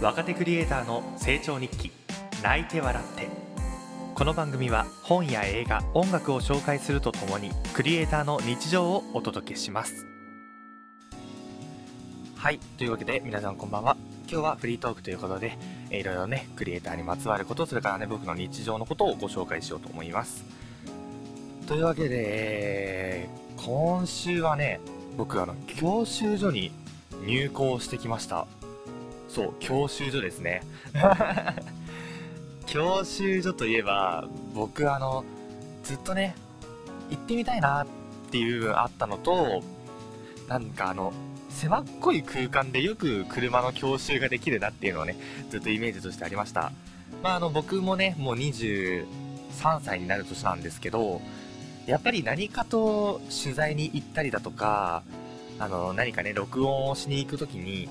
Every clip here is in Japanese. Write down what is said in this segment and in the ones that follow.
若手クリエイターの成長日記泣いて笑って。この番組は本や映画音楽を紹介するとともにクリエイターの日常をお届けします。はいというわけで皆さんこんばんは。今日はフリートークということでいろいろねクリエイターにまつわることそれからね僕の日常のことをご紹介しようと思います。というわけで今週はね僕あの教習所に入校してきました。そう教習所ですね。教習所といえば僕あのずっとね行ってみたいなっていう部分あったのとなんかあの狭っこい空間でよく車の教習ができるなっていうのをねずっとイメージとしてありました。まああの僕もねもう23歳になる年なんですけどやっぱり何かと取材に行ったりだとかあの何かね録音をしに行く時に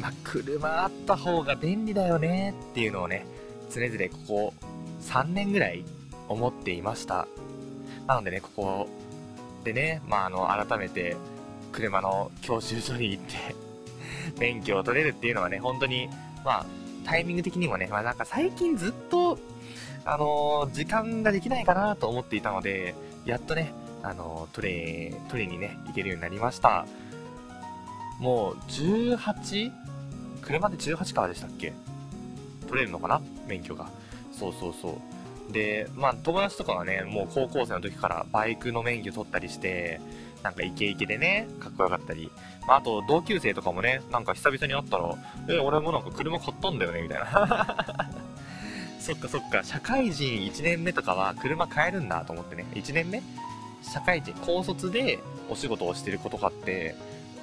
まあ、車あった方が便利だよねっていうのをね常々ここ3年ぐらい思っていましたなのでねここでね、まあ、あの改めて車の教習所に行って免許を取れるっていうのはね本当にまあタイミング的にもね、まあ、なんか最近ずっとあのー、時間ができないかなと思っていたのでやっとねあのー、取り取りにね行けるようになりましたもう 18? 車で18からでしたっけ？取れるのかな？免許が。そうそうそう。で、まあ友達とかはね、もう高校生の時からバイクの免許取ったりして、なんかイケイケでね、かっこよかったり。まあ、あと同級生とかもね、なんか久々に会ったら、え、俺もなんか車買ったんだよね、みたいな。そっかそっか、社会人1年目とかは車買えるんだと思ってね。1年目？社会人、高卒でお仕事をしてる子とかって、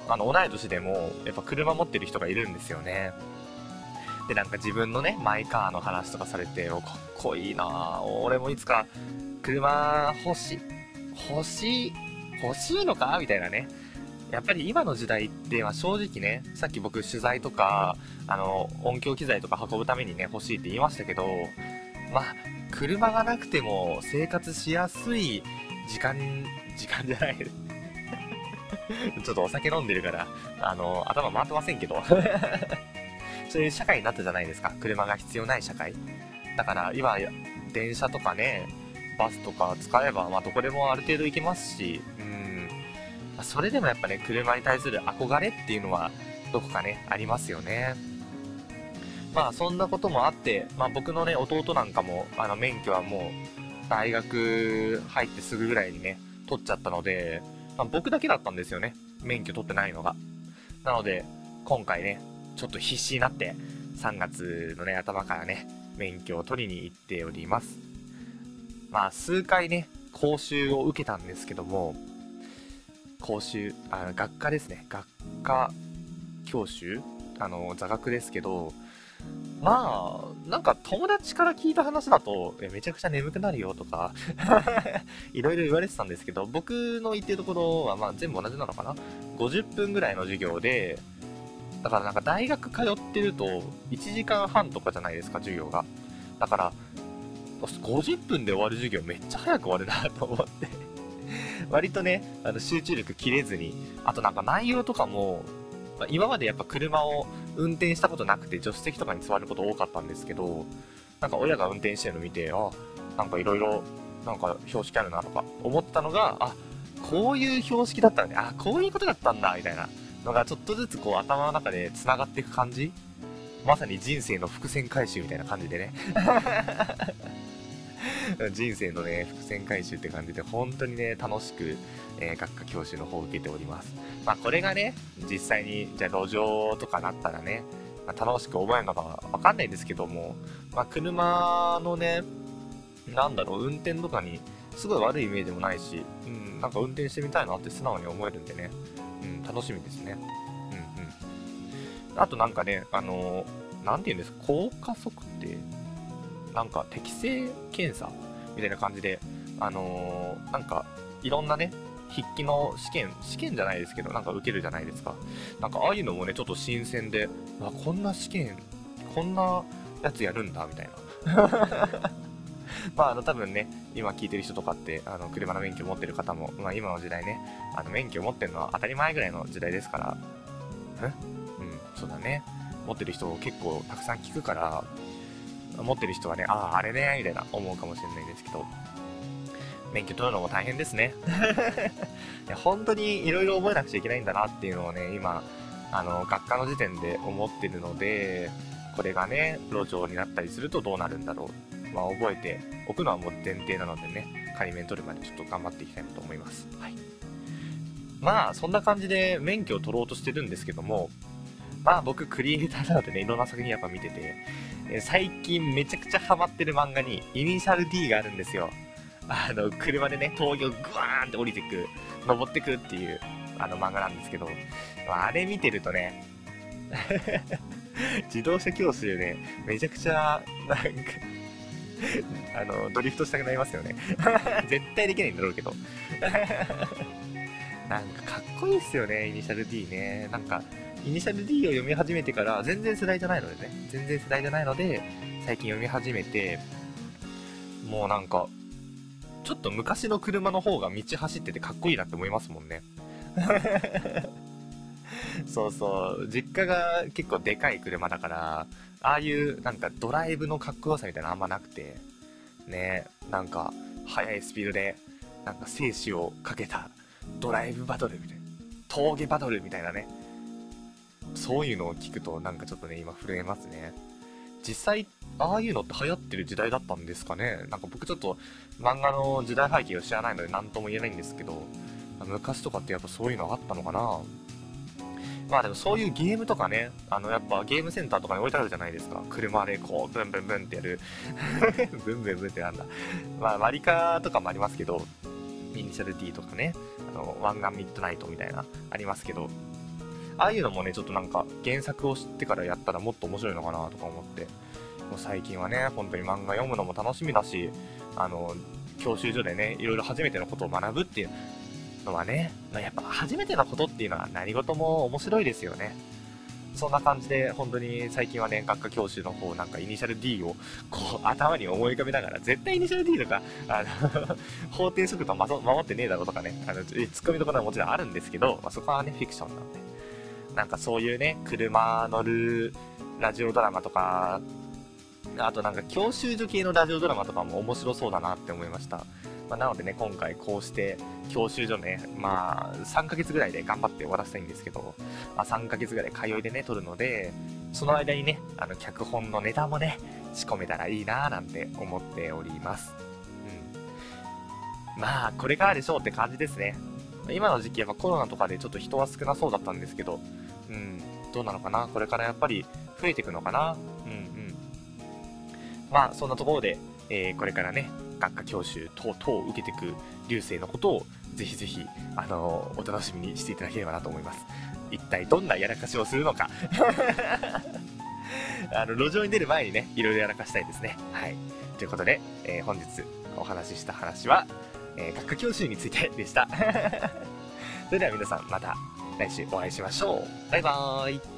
あの、同い年でも、やっぱ車持ってる人がいるんですよね。で、なんか自分のね、マイカーの話とかされて、お、かっこいいな俺もいつか、車欲しい、欲しい、欲しいのか？みたいなね。やっぱり今の時代って、まあ、正直ね、さっき僕取材とか、あの、音響機材とか運ぶためにね、欲しいって言いましたけど、まあ、車がなくても生活しやすい時間、時間じゃない ちょっとお酒飲んでるから、あの、頭回ってませんけど。そういう社会になったじゃないですか。車が必要ない社会。だから今、電車とかね、バスとか使えば、まあ、どこでもある程度行けますし、うん。それでもやっぱね、車に対する憧れっていうのは、どこかね、ありますよね。まあ、そんなこともあって、まあ、僕のね、弟なんかも、あの、免許はもう、大学入ってすぐぐらいにね、取っちゃったので、まあ、僕だけだったんですよね。免許取ってないのが。なので、今回ね、ちょっと必死になって、3月のね、頭からね、免許を取りに行っております。まあ、数回ね、講習を受けたんですけども、講習、あ学科ですね。学科教習？あの、座学ですけど、まあ、なんか友達から聞いた話だと、めちゃくちゃ眠くなるよとか いろいろ言われてたんですけど、僕の言ってるところはまあ全部同じなのかな ?50 分ぐらいの授業で、だからなんか大学通ってると1時間半とかじゃないですか、授業が。だから、50分で終わる授業めっちゃ早く終わるなと思って割とね、あの集中力切れずに、あとなんか内容とかも、まあ、今までやっぱ車を運転したことなくて助手席とかに座ること多かったんですけど、なんか親が運転してるの見て、あ、なんかいろいろ、なんか標識あるなとか思ったのが、あ、こういう標識だったんで、あ、こういうことだったんだ、みたいなのがちょっとずつこう頭の中で繋がっていく感じ。まさに人生の伏線回収みたいな感じでね。人生のね、伏線回収って感じで、本当にね、楽しく、えー、学科教習の方を受けております。まあ、これがね、実際に、じゃあ路上とかなったらね、まあ、楽しく覚えるのかわかんないですけども、まあ、車のね、なんだろう、運転とかに、すごい悪いイメージもないし、うん、なんか運転してみたいなって素直に思えるんでね、うん、楽しみですね。うんうん。あとなんかね、あのー、なんて言うんですか、高加速ってなんか適正検査みたいな感じで、あのー、なんかいろんなね、筆記の試験、試験じゃないですけど、なんか受けるじゃないですか。なんかああいうのもね、ちょっと新鮮で、わ、こんな試験、こんなやつやるんだ、みたいな。まあ、あの、多分ね、今聞いてる人とかって、あの、車の免許持ってる方も、まあ、今の時代ね、あの、免許持ってるのは当たり前ぐらいの時代ですから、んうん、そうだね。持ってる人結構たくさん聞くから、持ってる人はね、ああ、あれね、みたいな思うかもしれないですけど、免許取るのも大変ですね。いや本当に色々覚えなくちゃいけないんだなっていうのをね、今、あの、学科の時点で思ってるので、これがね、路上になったりするとどうなるんだろう。まあ、覚えておくのはもう前提なのでね、仮免取るまでちょっと頑張っていきたいなと思います。はい。まあ、そんな感じで免許を取ろうとしてるんですけども、まあ僕クリエイターなのでね、いろんな作品やっぱ見てて、え最近めちゃくちゃハマってる漫画にイニシャル D があるんですよ。あの、車でね、峠をグワーンって降りてく、登ってくっていう、あの漫画なんですけど、あれ見てるとね、自動車教習で、ね、めちゃくちゃ、なんかあの、ドリフトしたくなりますよね。絶対できないんだろうけど。なんかかっこいいっすよね、イニシャル D ね。なんか、イニシャル D を読み始めてから、全然世代じゃないのでね、全然世代じゃないので、最近読み始めて、もうなんか、ちょっと昔の車の方が道走っててかっこいいなって思いますもんね。そうそう、実家が結構でかい車だから、ああいうなんかドライブのかっこよさみたいなのあんまなくて、ね、なんか速いスピードで、なんか生死をかけたドライブバトルみたいな、峠バトルみたいなね、そういうのを聞くとなんかちょっとね、今震えますね。実際、ああいうのって流行ってる時代だったんですかねなんか僕ちょっと漫画の時代背景を知らないので何とも言えないんですけど、昔とかってやっぱそういうのあったのかなまあでもそういうゲームとかね、あのやっぱゲームセンターとかに置いてあるじゃないですか。車でこう、ブンブンブンってやる。ブンブンブンってなんだ。まあ割りカとかもありますけど、イニシャル D とかね、あの、ワンガンミッドナイトみたいな、ありますけど、ああいうのもね、ちょっとなんか原作を知ってからやったらもっと面白いのかなとか思って、もう最近はね、本当に漫画読むのも楽しみだし、あの、教習所でね、いろいろ初めてのことを学ぶっていうのはね、まあ、やっぱ初めてのことっていうのは何事も面白いですよね。そんな感じで、本当に最近はね、学科教習の方、なんかイニシャル D を、こう、頭に思い浮かべながら、絶対イニシャル D とか、あの法定速度守ってねえだろうとかね、あの、ツッコミところはもちろんあるんですけど、まあ、そこはね、フィクションなんで。なんかそういうね、車乗るラジオドラマとか、あとなんか教習所系のラジオドラマとかも面白そうだなって思いました。まあ、なのでね、今回こうして教習所ね、まあ、3ヶ月ぐらいで頑張って終わらせたいんですけど、まあ、3ヶ月ぐらい通いでね、撮るので、その間にね、あの、脚本のネタもね、仕込めたらいいなぁなんて思っております。うん。まあ、これからでしょうって感じですね。今の時期やっぱコロナとかでちょっと人は少なそうだったんですけど、うん、どうなのかな？これからやっぱり増えていくのかな？うんうん。まあ、そんなところで、えー、これからね、学科教習等々受けていく流星のことをぜひぜひ、あのー、お楽しみにしていただければなと思います。一体どんなやらかしをするのか？あの、路上に出る前にね、いろいろやらかしたいですね。はい。ということで、えー、本日お話しした話は、えー、学科教習についてでした。それでは皆さんまた来週お会いしましょう。バイバーイ。